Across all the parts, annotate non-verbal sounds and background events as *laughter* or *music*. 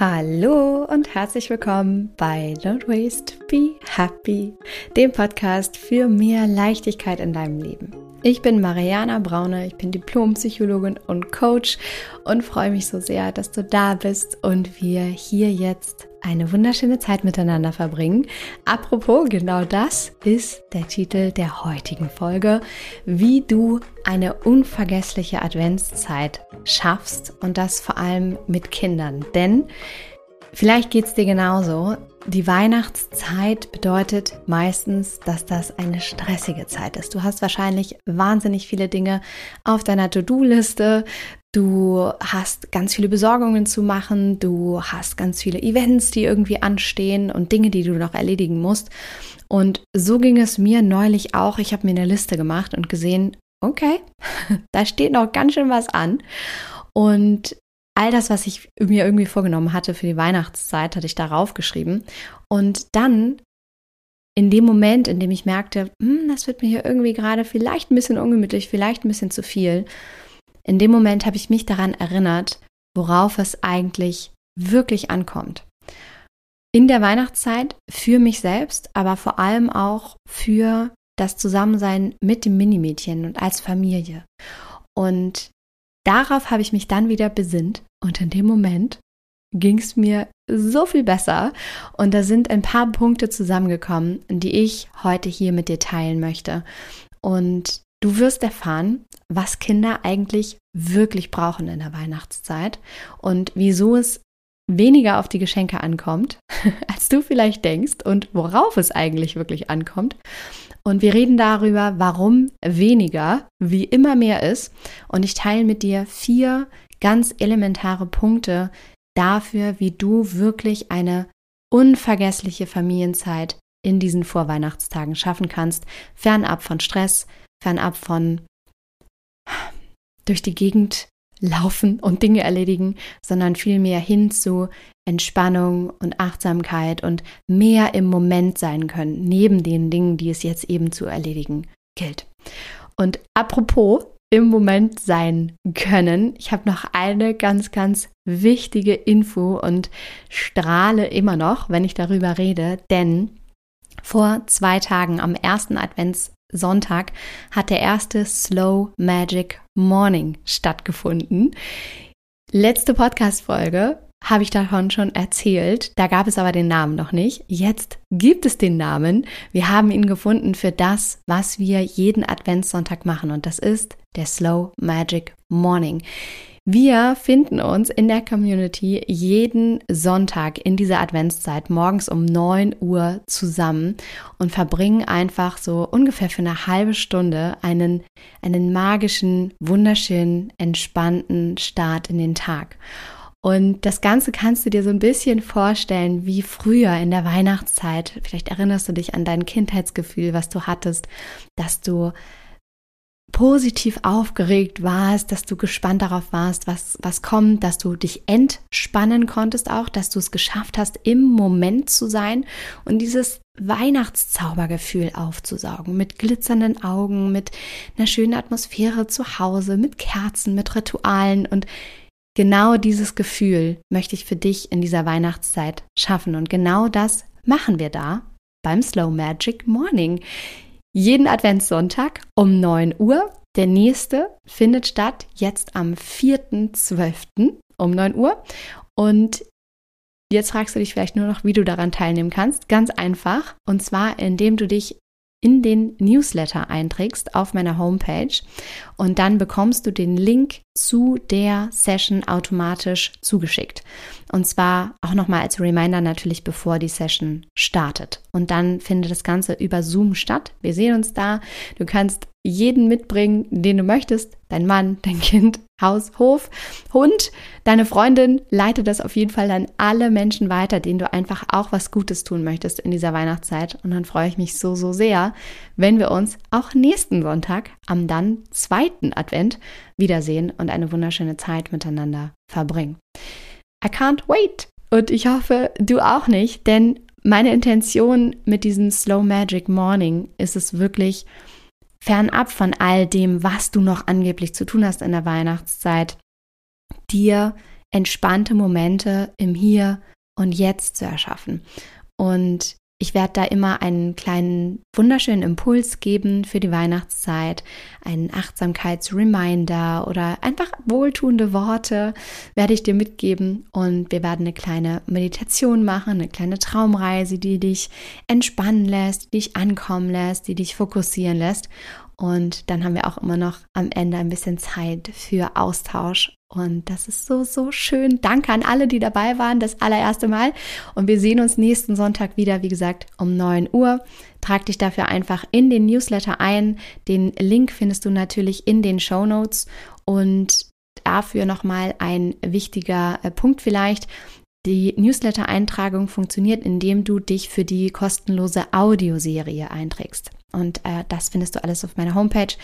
Hallo und herzlich willkommen bei Don't Waste, Be Happy, dem Podcast für mehr Leichtigkeit in deinem Leben. Ich bin Mariana Braune, ich bin Diplompsychologin und Coach und freue mich so sehr, dass du da bist und wir hier jetzt eine wunderschöne Zeit miteinander verbringen. Apropos, genau das ist der Titel der heutigen Folge, wie du eine unvergessliche Adventszeit schaffst und das vor allem mit Kindern. Denn vielleicht geht es dir genauso. Die Weihnachtszeit bedeutet meistens, dass das eine stressige Zeit ist. Du hast wahrscheinlich wahnsinnig viele Dinge auf deiner To-Do-Liste. Du hast ganz viele Besorgungen zu machen, du hast ganz viele Events, die irgendwie anstehen und Dinge, die du noch erledigen musst. Und so ging es mir neulich auch. Ich habe mir eine Liste gemacht und gesehen, okay, *laughs* da steht noch ganz schön was an. Und all das, was ich mir irgendwie vorgenommen hatte für die Weihnachtszeit, hatte ich darauf geschrieben. Und dann in dem Moment, in dem ich merkte, hm, das wird mir hier irgendwie gerade vielleicht ein bisschen ungemütlich, vielleicht ein bisschen zu viel, in dem Moment habe ich mich daran erinnert, worauf es eigentlich wirklich ankommt. In der Weihnachtszeit für mich selbst, aber vor allem auch für das Zusammensein mit dem Minimädchen und als Familie. Und darauf habe ich mich dann wieder besinnt und in dem Moment ging es mir so viel besser und da sind ein paar Punkte zusammengekommen, die ich heute hier mit dir teilen möchte. Und Du wirst erfahren, was Kinder eigentlich wirklich brauchen in der Weihnachtszeit und wieso es weniger auf die Geschenke ankommt, *laughs* als du vielleicht denkst und worauf es eigentlich wirklich ankommt. Und wir reden darüber, warum weniger wie immer mehr ist. Und ich teile mit dir vier ganz elementare Punkte dafür, wie du wirklich eine unvergessliche Familienzeit in diesen Vorweihnachtstagen schaffen kannst, fernab von Stress, fernab von durch die Gegend laufen und Dinge erledigen, sondern vielmehr hin zu Entspannung und Achtsamkeit und mehr im Moment sein können, neben den Dingen, die es jetzt eben zu erledigen gilt. Und apropos im Moment sein können, ich habe noch eine ganz, ganz wichtige Info und strahle immer noch, wenn ich darüber rede, denn vor zwei Tagen am ersten Advents Sonntag hat der erste Slow Magic Morning stattgefunden. Letzte Podcast-Folge habe ich davon schon erzählt. Da gab es aber den Namen noch nicht. Jetzt gibt es den Namen. Wir haben ihn gefunden für das, was wir jeden Adventssonntag machen. Und das ist der Slow Magic Morning. Wir finden uns in der Community jeden Sonntag in dieser Adventszeit morgens um 9 Uhr zusammen und verbringen einfach so ungefähr für eine halbe Stunde einen, einen magischen, wunderschönen, entspannten Start in den Tag. Und das Ganze kannst du dir so ein bisschen vorstellen wie früher in der Weihnachtszeit. Vielleicht erinnerst du dich an dein Kindheitsgefühl, was du hattest, dass du positiv aufgeregt warst, dass du gespannt darauf warst, was, was kommt, dass du dich entspannen konntest auch, dass du es geschafft hast, im Moment zu sein und dieses Weihnachtszaubergefühl aufzusaugen, mit glitzernden Augen, mit einer schönen Atmosphäre zu Hause, mit Kerzen, mit Ritualen und genau dieses Gefühl möchte ich für dich in dieser Weihnachtszeit schaffen und genau das machen wir da beim Slow Magic Morning jeden Adventssonntag um 9 Uhr. Der nächste findet statt jetzt am 4.12. um 9 Uhr. Und jetzt fragst du dich vielleicht nur noch, wie du daran teilnehmen kannst. Ganz einfach. Und zwar, indem du dich in den Newsletter einträgst auf meiner Homepage und dann bekommst du den Link zu der Session automatisch zugeschickt. Und zwar auch nochmal als Reminder natürlich, bevor die Session startet. Und dann findet das Ganze über Zoom statt. Wir sehen uns da. Du kannst jeden mitbringen, den du möchtest. Dein Mann, dein Kind, Haus, Hof, Hund, deine Freundin. Leite das auf jeden Fall an alle Menschen weiter, denen du einfach auch was Gutes tun möchtest in dieser Weihnachtszeit. Und dann freue ich mich so, so sehr, wenn wir uns auch nächsten Sonntag am dann zweiten Advent wiedersehen und eine wunderschöne Zeit miteinander verbringen. I can't wait! Und ich hoffe, du auch nicht, denn meine Intention mit diesem Slow Magic Morning ist es wirklich, fernab von all dem, was du noch angeblich zu tun hast in der Weihnachtszeit, dir entspannte Momente im Hier und Jetzt zu erschaffen. Und ich werde da immer einen kleinen wunderschönen Impuls geben für die Weihnachtszeit, einen Achtsamkeitsreminder oder einfach wohltuende Worte werde ich dir mitgeben. Und wir werden eine kleine Meditation machen, eine kleine Traumreise, die dich entspannen lässt, die dich ankommen lässt, die dich fokussieren lässt und dann haben wir auch immer noch am Ende ein bisschen Zeit für Austausch. Und das ist so, so schön. Danke an alle, die dabei waren, das allererste Mal. Und wir sehen uns nächsten Sonntag wieder, wie gesagt, um 9 Uhr. Trag dich dafür einfach in den Newsletter ein. Den Link findest du natürlich in den Show Notes. Und dafür nochmal ein wichtiger äh, Punkt vielleicht. Die Newsletter-Eintragung funktioniert, indem du dich für die kostenlose Audioserie einträgst. Und äh, das findest du alles auf meiner Homepage.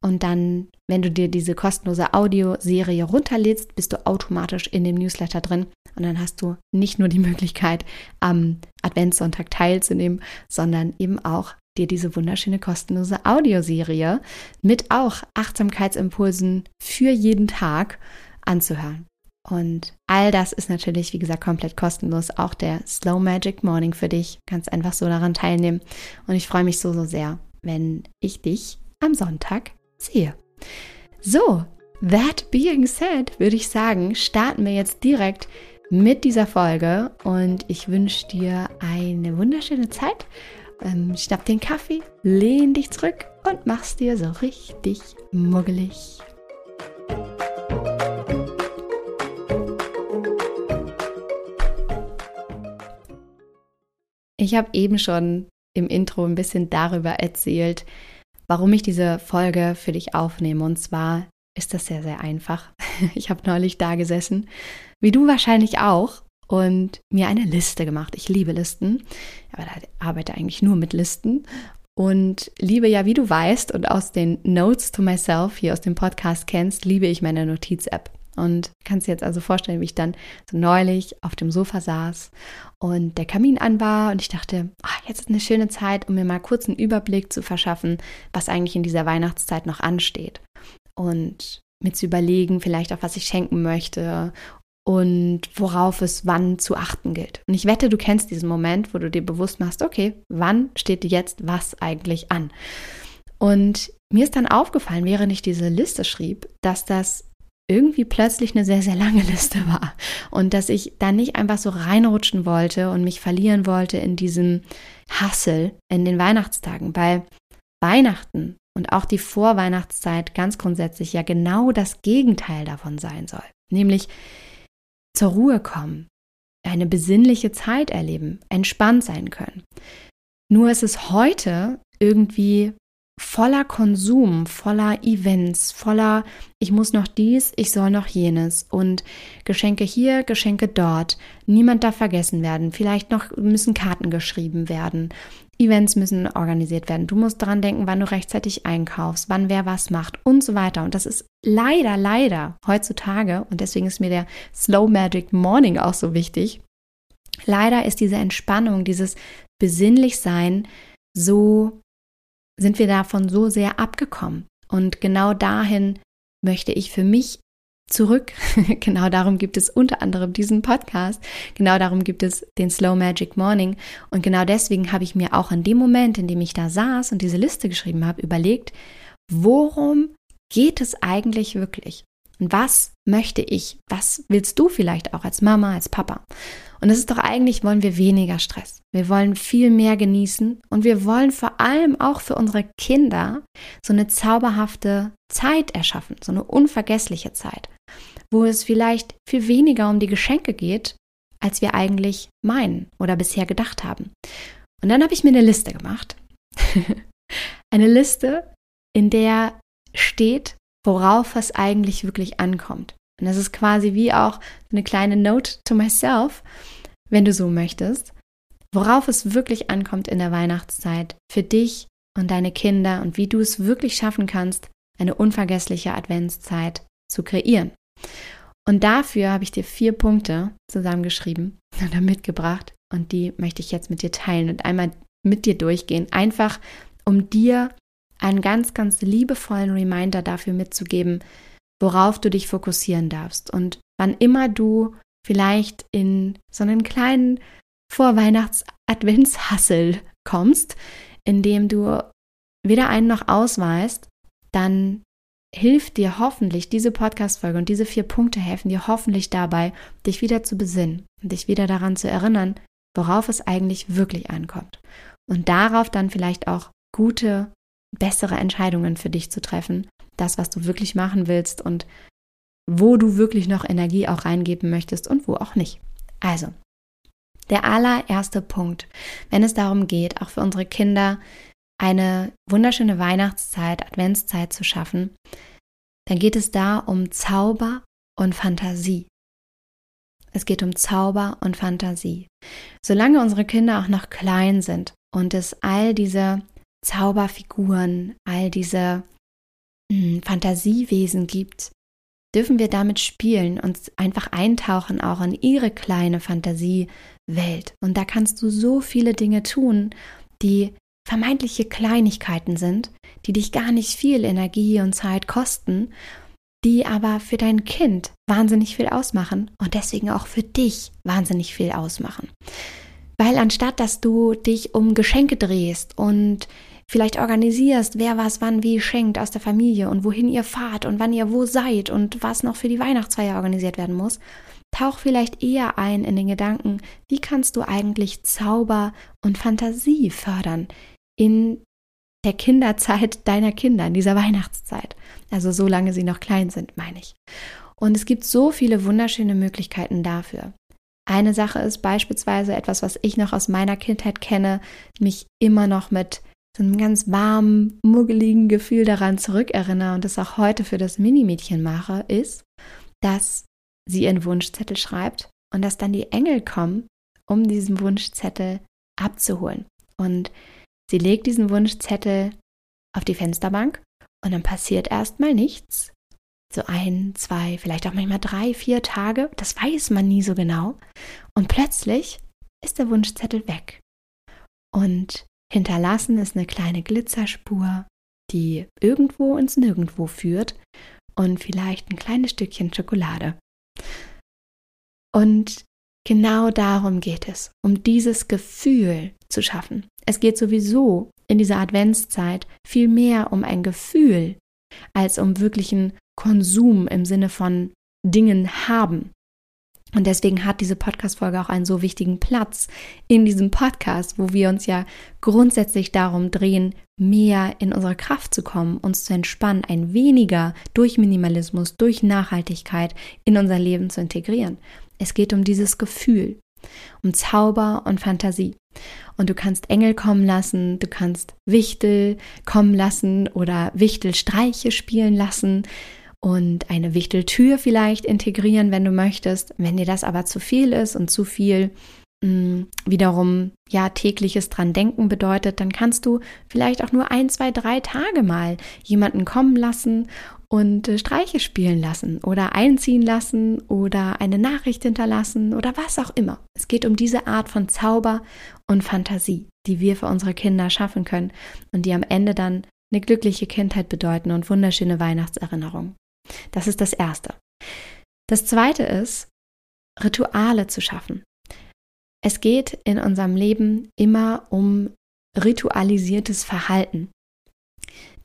Und dann, wenn du dir diese kostenlose Audioserie runterlädst, bist du automatisch in dem Newsletter drin. Und dann hast du nicht nur die Möglichkeit, am Adventssonntag teilzunehmen, sondern eben auch dir diese wunderschöne kostenlose Audioserie mit auch Achtsamkeitsimpulsen für jeden Tag anzuhören. Und all das ist natürlich, wie gesagt, komplett kostenlos. Auch der Slow Magic Morning für dich. Kannst einfach so daran teilnehmen. Und ich freue mich so, so sehr, wenn ich dich am Sonntag sehe. So, that being said, würde ich sagen, starten wir jetzt direkt mit dieser Folge. Und ich wünsche dir eine wunderschöne Zeit. Ähm, schnapp den Kaffee, lehn dich zurück und mach's dir so richtig muggelig. Ich habe eben schon im Intro ein bisschen darüber erzählt, warum ich diese Folge für dich aufnehme. Und zwar ist das sehr, sehr einfach. *laughs* Ich habe neulich da gesessen, wie du wahrscheinlich auch, und mir eine Liste gemacht. Ich liebe Listen, aber da arbeite eigentlich nur mit Listen. Und liebe ja, wie du weißt und aus den Notes to Myself hier aus dem Podcast kennst, liebe ich meine Notiz-App. Und kannst dir jetzt also vorstellen, wie ich dann so neulich auf dem Sofa saß und der Kamin an war und ich dachte, ach, jetzt ist eine schöne Zeit, um mir mal kurz einen Überblick zu verschaffen, was eigentlich in dieser Weihnachtszeit noch ansteht. Und mir zu überlegen, vielleicht auch was ich schenken möchte und worauf es wann zu achten gilt. Und ich wette, du kennst diesen Moment, wo du dir bewusst machst, okay, wann steht jetzt was eigentlich an? Und mir ist dann aufgefallen, während ich diese Liste schrieb, dass das irgendwie plötzlich eine sehr, sehr lange Liste war und dass ich da nicht einfach so reinrutschen wollte und mich verlieren wollte in diesem Hassel in den Weihnachtstagen, weil Weihnachten und auch die Vorweihnachtszeit ganz grundsätzlich ja genau das Gegenteil davon sein soll, nämlich zur Ruhe kommen, eine besinnliche Zeit erleben, entspannt sein können. Nur ist es heute irgendwie voller Konsum, voller Events, voller ich muss noch dies, ich soll noch jenes und Geschenke hier, Geschenke dort. Niemand darf vergessen werden. Vielleicht noch müssen Karten geschrieben werden. Events müssen organisiert werden. Du musst daran denken, wann du rechtzeitig einkaufst, wann wer was macht und so weiter. Und das ist leider, leider heutzutage, und deswegen ist mir der Slow Magic Morning auch so wichtig. Leider ist diese Entspannung, dieses Besinnlichsein so sind wir davon so sehr abgekommen. Und genau dahin möchte ich für mich zurück. *laughs* genau darum gibt es unter anderem diesen Podcast. Genau darum gibt es den Slow Magic Morning. Und genau deswegen habe ich mir auch in dem Moment, in dem ich da saß und diese Liste geschrieben habe, überlegt, worum geht es eigentlich wirklich? Und was möchte ich? Was willst du vielleicht auch als Mama, als Papa? Und es ist doch eigentlich, wollen wir weniger Stress. Wir wollen viel mehr genießen und wir wollen vor allem auch für unsere Kinder so eine zauberhafte Zeit erschaffen, so eine unvergessliche Zeit, wo es vielleicht viel weniger um die Geschenke geht, als wir eigentlich meinen oder bisher gedacht haben. Und dann habe ich mir eine Liste gemacht. *laughs* eine Liste, in der steht, worauf es eigentlich wirklich ankommt. Und das ist quasi wie auch eine kleine Note to myself, wenn du so möchtest, worauf es wirklich ankommt in der Weihnachtszeit für dich und deine Kinder und wie du es wirklich schaffen kannst, eine unvergessliche Adventszeit zu kreieren. Und dafür habe ich dir vier Punkte zusammengeschrieben oder mitgebracht und die möchte ich jetzt mit dir teilen und einmal mit dir durchgehen, einfach um dir einen ganz, ganz liebevollen Reminder dafür mitzugeben, worauf du dich fokussieren darfst und wann immer du vielleicht in so einen kleinen Vorweihnachts-Adventshassel kommst, in dem du weder einen noch ausweist, dann hilft dir hoffentlich diese Podcast-Folge und diese vier Punkte helfen dir hoffentlich dabei, dich wieder zu besinnen und dich wieder daran zu erinnern, worauf es eigentlich wirklich ankommt. Und darauf dann vielleicht auch gute, bessere Entscheidungen für dich zu treffen, das, was du wirklich machen willst und wo du wirklich noch Energie auch reingeben möchtest und wo auch nicht. Also, der allererste Punkt, wenn es darum geht, auch für unsere Kinder eine wunderschöne Weihnachtszeit, Adventszeit zu schaffen, dann geht es da um Zauber und Fantasie. Es geht um Zauber und Fantasie. Solange unsere Kinder auch noch klein sind und es all diese Zauberfiguren, all diese mh, hm, Fantasiewesen gibt, dürfen wir damit spielen und einfach eintauchen auch in ihre kleine Fantasiewelt. Und da kannst du so viele Dinge tun, die vermeintliche Kleinigkeiten sind, die dich gar nicht viel Energie und Zeit kosten, die aber für dein Kind wahnsinnig viel ausmachen und deswegen auch für dich wahnsinnig viel ausmachen. Weil anstatt dass du dich um Geschenke drehst und vielleicht organisierst, wer was wann wie schenkt aus der Familie und wohin ihr fahrt und wann ihr wo seid und was noch für die Weihnachtsfeier organisiert werden muss, tauch vielleicht eher ein in den Gedanken, wie kannst du eigentlich Zauber und Fantasie fördern in der Kinderzeit deiner Kinder, in dieser Weihnachtszeit. Also solange sie noch klein sind, meine ich. Und es gibt so viele wunderschöne Möglichkeiten dafür. Eine Sache ist beispielsweise etwas, was ich noch aus meiner Kindheit kenne, mich immer noch mit so einem ganz warmen, muggeligen Gefühl daran zurückerinnere und das auch heute für das Minimädchen mache, ist, dass sie ihren Wunschzettel schreibt und dass dann die Engel kommen, um diesen Wunschzettel abzuholen. Und sie legt diesen Wunschzettel auf die Fensterbank und dann passiert erstmal nichts. So ein, zwei, vielleicht auch manchmal drei, vier Tage, das weiß man nie so genau. Und plötzlich ist der Wunschzettel weg. Und Hinterlassen ist eine kleine Glitzerspur, die irgendwo ins Nirgendwo führt und vielleicht ein kleines Stückchen Schokolade. Und genau darum geht es, um dieses Gefühl zu schaffen. Es geht sowieso in dieser Adventszeit viel mehr um ein Gefühl als um wirklichen Konsum im Sinne von Dingen haben. Und deswegen hat diese Podcast-Folge auch einen so wichtigen Platz in diesem Podcast, wo wir uns ja grundsätzlich darum drehen, mehr in unsere Kraft zu kommen, uns zu entspannen, ein weniger durch Minimalismus, durch Nachhaltigkeit in unser Leben zu integrieren. Es geht um dieses Gefühl, um Zauber und Fantasie. Und du kannst Engel kommen lassen, du kannst Wichtel kommen lassen oder Wichtelstreiche spielen lassen und eine Wichteltür vielleicht integrieren, wenn du möchtest. Wenn dir das aber zu viel ist und zu viel mh, mm, wiederum ja tägliches dran denken bedeutet, dann kannst du vielleicht auch nur ein, zwei, drei Tage mal jemanden kommen lassen und äh, Streiche spielen lassen oder einziehen lassen oder eine Nachricht hinterlassen oder was auch immer. Es geht um diese Art von Zauber und Fantasie, die wir für unsere Kinder schaffen können und die am Ende dann eine glückliche Kindheit bedeuten und wunderschöne Weihnachtserinnerungen. Das ist das Erste. Das Zweite ist, Rituale zu schaffen. Es geht in unserem Leben immer um ritualisiertes Verhalten.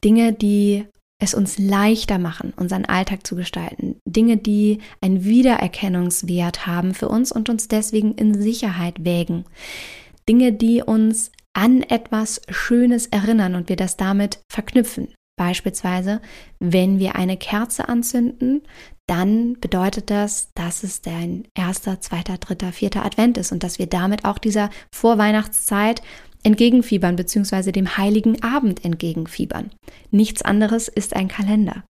Dinge, die es uns leichter machen, unseren Alltag zu gestalten. Dinge, die einen Wiedererkennungswert haben für uns und uns deswegen in Sicherheit wägen. Dinge, die uns an etwas Schönes erinnern und wir das damit verknüpfen. Beispielsweise, wenn wir eine Kerze anzünden, dann bedeutet das, dass es dein erster, zweiter, dritter, vierter Advent ist und dass wir damit auch dieser Vorweihnachtszeit entgegenfiebern bzw. dem heiligen Abend entgegenfiebern. Nichts anderes ist ein Kalender.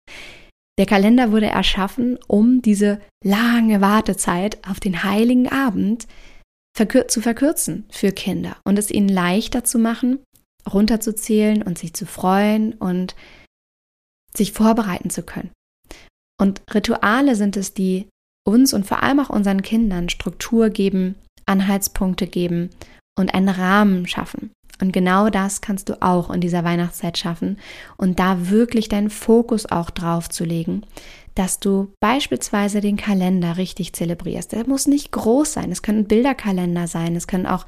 Der Kalender wurde erschaffen, um diese lange Wartezeit auf den heiligen Abend zu verkürzen für Kinder und es ihnen leichter zu machen, runterzuzählen und sich zu freuen und sich vorbereiten zu können. Und Rituale sind es, die uns und vor allem auch unseren Kindern Struktur geben, Anhaltspunkte geben und einen Rahmen schaffen. Und genau das kannst du auch in dieser Weihnachtszeit schaffen und da wirklich deinen Fokus auch drauf zu legen. dass du beispielsweise den Kalender richtig zelebrierst. Der muss nicht groß sein. Es können Bilderkalender sein. Es können auch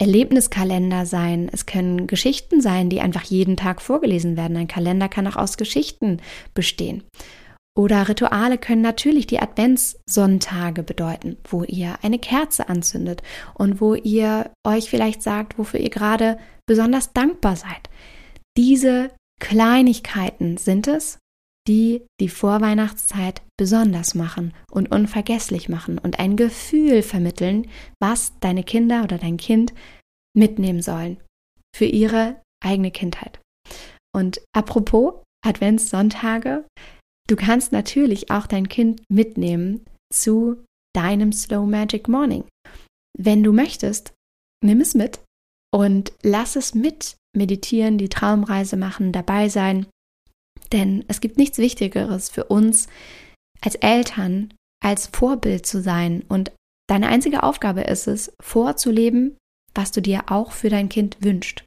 Erlebniskalender sein. Es können Geschichten sein, die einfach jeden Tag vorgelesen werden. Ein Kalender kann auch aus Geschichten bestehen. Oder Rituale können natürlich die Adventssonntage bedeuten, wo ihr eine Kerze anzündet und wo ihr euch vielleicht sagt, wofür ihr gerade besonders dankbar seid. Diese Kleinigkeiten sind es, die die Vorweihnachtszeit besonders machen und unvergesslich machen und ein Gefühl vermitteln, was deine Kinder oder dein Kind mitnehmen sollen für ihre eigene Kindheit. Und apropos Adventssonntage, du kannst natürlich auch dein Kind mitnehmen zu deinem Slow Magic Morning. Wenn du möchtest, nimm es mit und lass es mit meditieren, die Traumreise machen, dabei sein. Denn es gibt nichts Wichtigeres für uns als Eltern, als Vorbild zu sein. Und deine einzige Aufgabe ist es, vorzuleben, was du dir auch für dein Kind wünschst.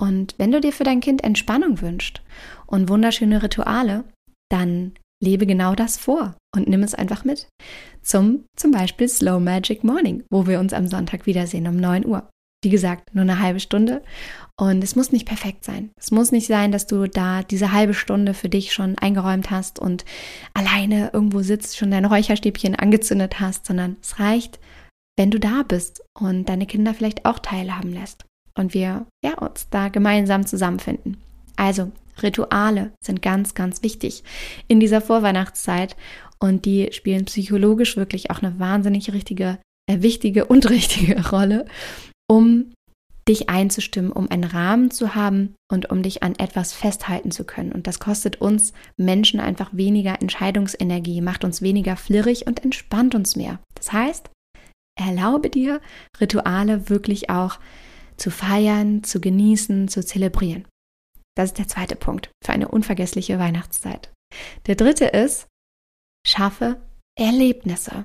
Und wenn du dir für dein Kind Entspannung wünschst und wunderschöne Rituale, dann lebe genau das vor und nimm es einfach mit. Zum zum Beispiel Slow Magic Morning, wo wir uns am Sonntag wiedersehen um 9 Uhr. Wie gesagt, nur eine halbe Stunde. Und es muss nicht perfekt sein. Es muss nicht sein, dass du da diese halbe Stunde für dich schon eingeräumt hast und alleine irgendwo sitzt, schon dein Räucherstäbchen angezündet hast, sondern es reicht, wenn du da bist und deine Kinder vielleicht auch teilhaben lässt und wir ja, uns da gemeinsam zusammenfinden. Also, Rituale sind ganz, ganz wichtig in dieser Vorweihnachtszeit und die spielen psychologisch wirklich auch eine wahnsinnig richtige, äh, wichtige und *laughs* richtige Rolle um dich einzustimmen, um einen Rahmen zu haben und um dich an etwas festhalten zu können. Und das kostet uns Menschen einfach weniger Entscheidungsenergie, macht uns weniger flirrig und entspannt uns mehr. Das heißt, erlaube dir, Rituale wirklich auch zu feiern, zu genießen, zu zelebrieren. Das ist der zweite Punkt für eine unvergessliche Weihnachtszeit. Der dritte ist, schaffe Erlebnisse.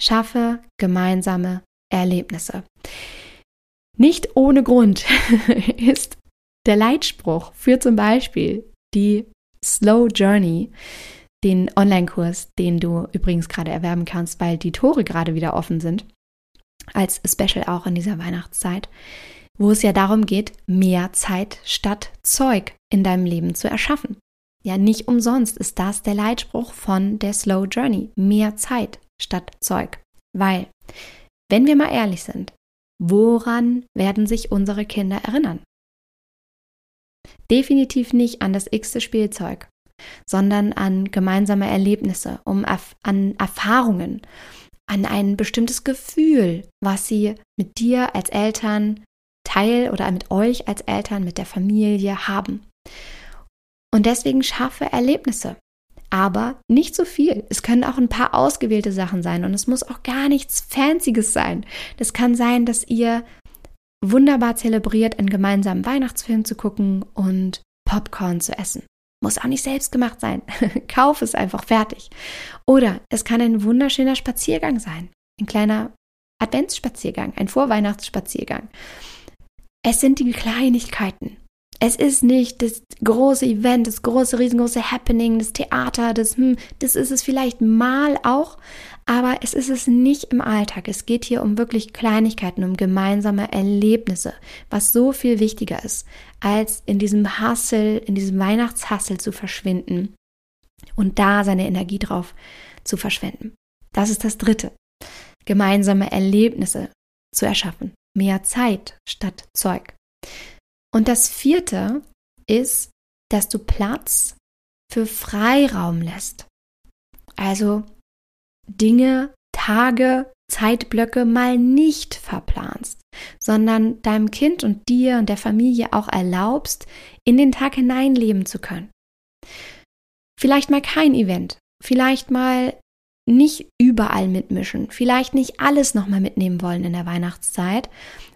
Schaffe gemeinsame Erlebnisse. Nicht ohne Grund *laughs* ist der Leitspruch für zum Beispiel die Slow Journey, den Online-Kurs, den du übrigens gerade erwerben kannst, weil die Tore gerade wieder offen sind, als Special auch in dieser Weihnachtszeit, wo es ja darum geht, mehr Zeit statt Zeug in deinem Leben zu erschaffen. Ja, nicht umsonst ist das der Leitspruch von der Slow Journey. Mehr Zeit statt Zeug. Weil, wenn wir mal ehrlich sind, Woran werden sich unsere Kinder erinnern? Definitiv nicht an das x-te Spielzeug, sondern an gemeinsame Erlebnisse, um an Erfahrungen, an ein bestimmtes Gefühl, was sie mit dir als Eltern teil oder mit euch als Eltern, mit der Familie haben. Und deswegen schaffe Erlebnisse aber nicht so viel. Es können auch ein paar ausgewählte Sachen sein und es muss auch gar nichts Fancyes sein. Das kann sein, dass ihr wunderbar zelebriert, einen gemeinsamen Weihnachtsfilm zu gucken und Popcorn zu essen. Muss auch nicht selbst gemacht sein. *laughs* Kauf es einfach fertig. Oder es kann ein wunderschöner Spaziergang sein. Ein kleiner Adventsspaziergang, ein Vorweihnachtsspaziergang. Es sind die Kleinigkeiten, es ist nicht das große Event, das große, riesengroße Happening, das Theater, das, hm, das ist es vielleicht mal auch, aber es ist es nicht im Alltag. Es geht hier um wirklich Kleinigkeiten, um gemeinsame Erlebnisse, was so viel wichtiger ist, als in diesem Hassel, in diesem Weihnachtshassel zu verschwinden und da seine Energie drauf zu verschwenden. Das ist das Dritte. Gemeinsame Erlebnisse zu erschaffen. Mehr Zeit statt Zeug. Und das vierte ist, dass du Platz für Freiraum lässt. Also Dinge, Tage, Zeitblöcke mal nicht verplanst, sondern deinem Kind und dir und der Familie auch erlaubst, in den Tag hineinleben zu können. Vielleicht mal kein Event, vielleicht mal nicht überall mitmischen, vielleicht nicht alles nochmal mitnehmen wollen in der Weihnachtszeit,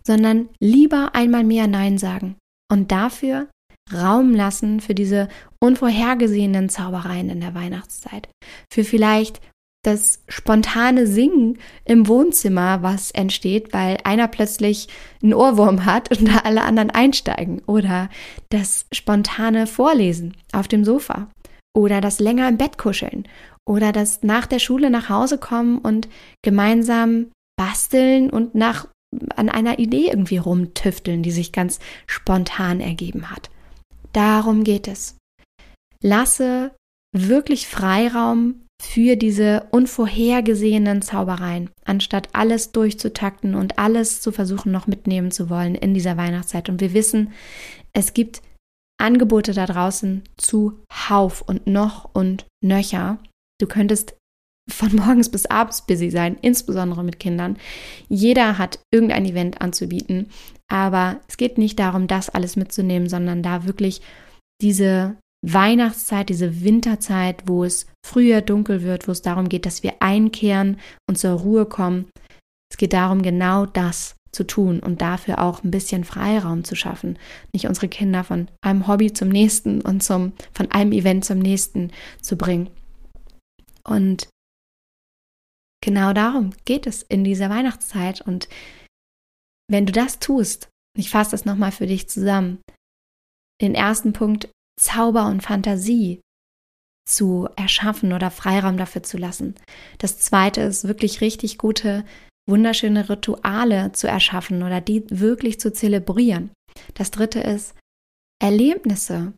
sondern lieber einmal mehr Nein sagen und dafür Raum lassen für diese unvorhergesehenen Zaubereien in der Weihnachtszeit. Für vielleicht das spontane Singen im Wohnzimmer, was entsteht, weil einer plötzlich einen Ohrwurm hat und da alle anderen einsteigen. Oder das spontane Vorlesen auf dem Sofa. oder das länger im Bett kuscheln oder das nach der Schule nach Hause kommen und gemeinsam basteln und nach an einer Idee irgendwie rumtüfteln, die sich ganz spontan ergeben hat. Darum geht es. Lasse wirklich Freiraum für diese unvorhergesehenen Zaubereien, anstatt alles durchzutakten und alles zu versuchen noch mitnehmen zu wollen in dieser Weihnachtszeit. Und wir wissen, es gibt Angebote da draußen zu Hauf und noch und nöcher. Du könntest von morgens bis abends busy sein, insbesondere mit Kindern. Jeder hat irgendein Event anzubieten, aber es geht nicht darum, das alles mitzunehmen, sondern da wirklich diese Weihnachtszeit, diese Winterzeit, wo es früher dunkel wird, wo es darum geht, dass wir einkehren und zur Ruhe kommen. Es geht darum, genau das zu tun und dafür auch ein bisschen Freiraum zu schaffen. Nicht unsere Kinder von einem Hobby zum nächsten und zum, von einem Event zum nächsten zu bringen. Und genau darum geht es in dieser Weihnachtszeit. Und wenn du das tust, ich fasse das nochmal für dich zusammen, den ersten Punkt Zauber und Fantasie zu erschaffen oder Freiraum dafür zu lassen. Das zweite ist wirklich richtig gute, wunderschöne Rituale zu erschaffen oder die wirklich zu zelebrieren. Das dritte ist Erlebnisse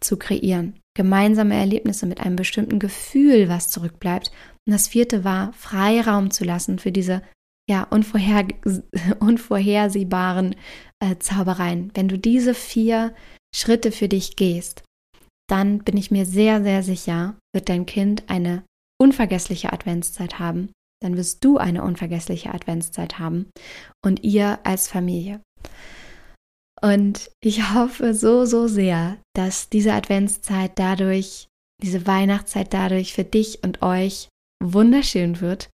zu kreieren, gemeinsame Erlebnisse mit einem bestimmten Gefühl, was zurückbleibt. Und das vierte war Freiraum zu lassen für diese ja, unvorher, *laughs* unvorhersehbaren äh, Zaubereien. Wenn du diese vier Schritte für dich gehst, dann bin ich mir sehr, sehr sicher, wird dein Kind eine unvergessliche Adventszeit haben. Dann wirst du eine unvergessliche Adventszeit haben und ihr als Familie. Und ich hoffe so, so sehr, dass diese Adventszeit dadurch, diese Weihnachtszeit dadurch für dich und euch wunderschön wird,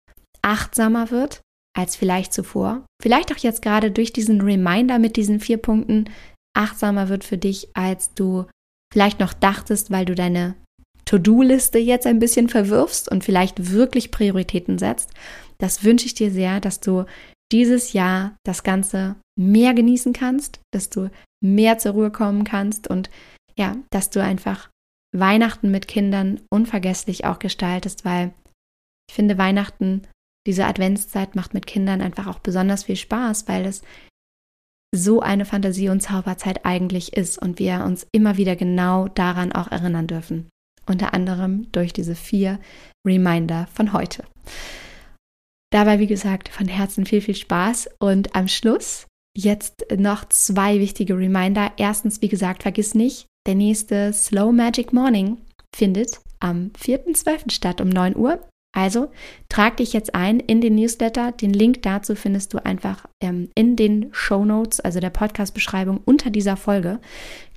achtsamer wird als vielleicht zuvor. Vielleicht auch jetzt gerade durch diesen Reminder mit diesen vier Punkten achtsamer wird für dich, als du vielleicht noch dachtest, weil du deine To-Do-Liste jetzt ein bisschen verwirfst und vielleicht wirklich Prioritäten setzt. Das wünsche ich dir sehr, dass du dieses Jahr das Ganze mehr genießen kannst, dass du mehr zur Ruhe kommen kannst und ja, dass du einfach Weihnachten mit Kindern unvergesslich auch gestaltest, weil ich finde Weihnachten, diese Adventszeit macht mit Kindern einfach auch besonders viel Spaß, weil es so eine Fantasie- und Zauberzeit eigentlich ist und wir uns immer wieder genau daran auch erinnern dürfen. Unter anderem durch diese vier Reminder von heute. Dabei, wie gesagt, von Herzen viel, viel Spaß und am Schluss jetzt noch zwei wichtige Reminder. Erstens, wie gesagt, vergiss nicht, der nächste Slow Magic Morning findet am 4.12. statt um 9 Uhr. Also trag dich jetzt ein in den Newsletter. Den Link dazu findest du einfach ähm, in den Show Notes, also der Podcast-Beschreibung unter dieser Folge.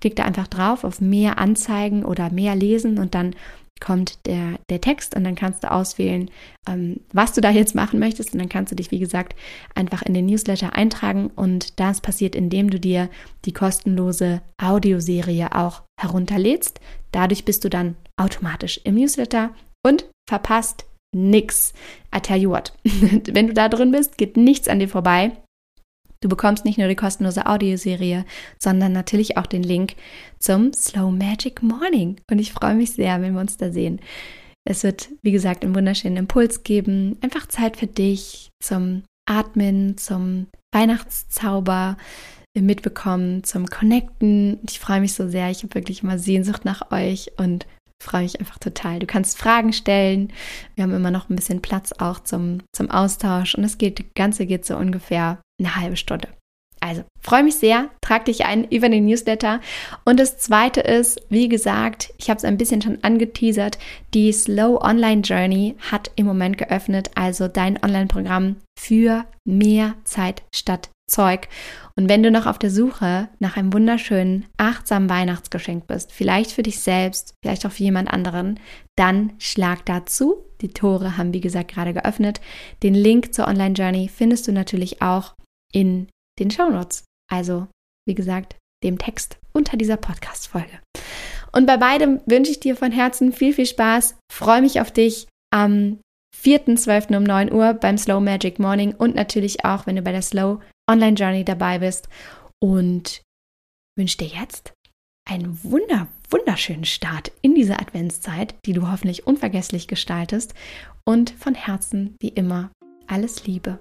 Klick da einfach drauf auf mehr Anzeigen oder mehr lesen und dann kommt der, der Text und dann kannst du auswählen, ähm, was du da jetzt machen möchtest. Und dann kannst du dich, wie gesagt, einfach in den Newsletter eintragen. Und das passiert, indem du dir die kostenlose Audioserie auch herunterlädst. Dadurch bist du dann automatisch im Newsletter und verpasst nix. Aterjort. *laughs* Wenn du da drin bist, geht nichts an dir vorbei. Du bekommst nicht nur die kostenlose Audioserie, sondern natürlich auch den Link zum Slow Magic Morning. Und ich freue mich sehr, wenn wir uns da sehen. Es wird, wie gesagt, einen wunderschönen Impuls geben. Einfach Zeit für dich zum Atmen, zum Weihnachtszauber mitbekommen, zum Connecten. Ich freue mich so sehr. Ich habe wirklich immer Sehnsucht nach euch und freue mich einfach total. Du kannst Fragen stellen. Wir haben immer noch ein bisschen Platz auch zum, zum Austausch und das geht, Ganze geht so ungefähr eine halbe Stunde. Also, freue mich sehr, trag dich ein über den Newsletter. Und das zweite ist, wie gesagt, ich habe es ein bisschen schon angeteasert, die Slow Online Journey hat im Moment geöffnet, also dein Online-Programm für mehr Zeit statt Zeug. Und wenn du noch auf der Suche nach einem wunderschönen, achtsamen Weihnachtsgeschenk bist, vielleicht für dich selbst, vielleicht auch für jemand anderen, dann schlag dazu. Die Tore haben, wie gesagt, gerade geöffnet. Den Link zur Online Journey findest du natürlich auch in den Show Notes. Also, wie gesagt, dem Text unter dieser Podcast-Folge. Und bei beidem wünsche ich dir von Herzen viel, viel Spaß. Freue mich auf dich am 4.12. um 9 Uhr beim Slow Magic Morning und natürlich auch, wenn du bei der Slow Online Journey dabei bist. Und wünsche dir jetzt einen wunder, wunderschönen Start in diese Adventszeit, die du hoffentlich unvergesslich gestaltest. Und von Herzen, wie immer, alles Liebe.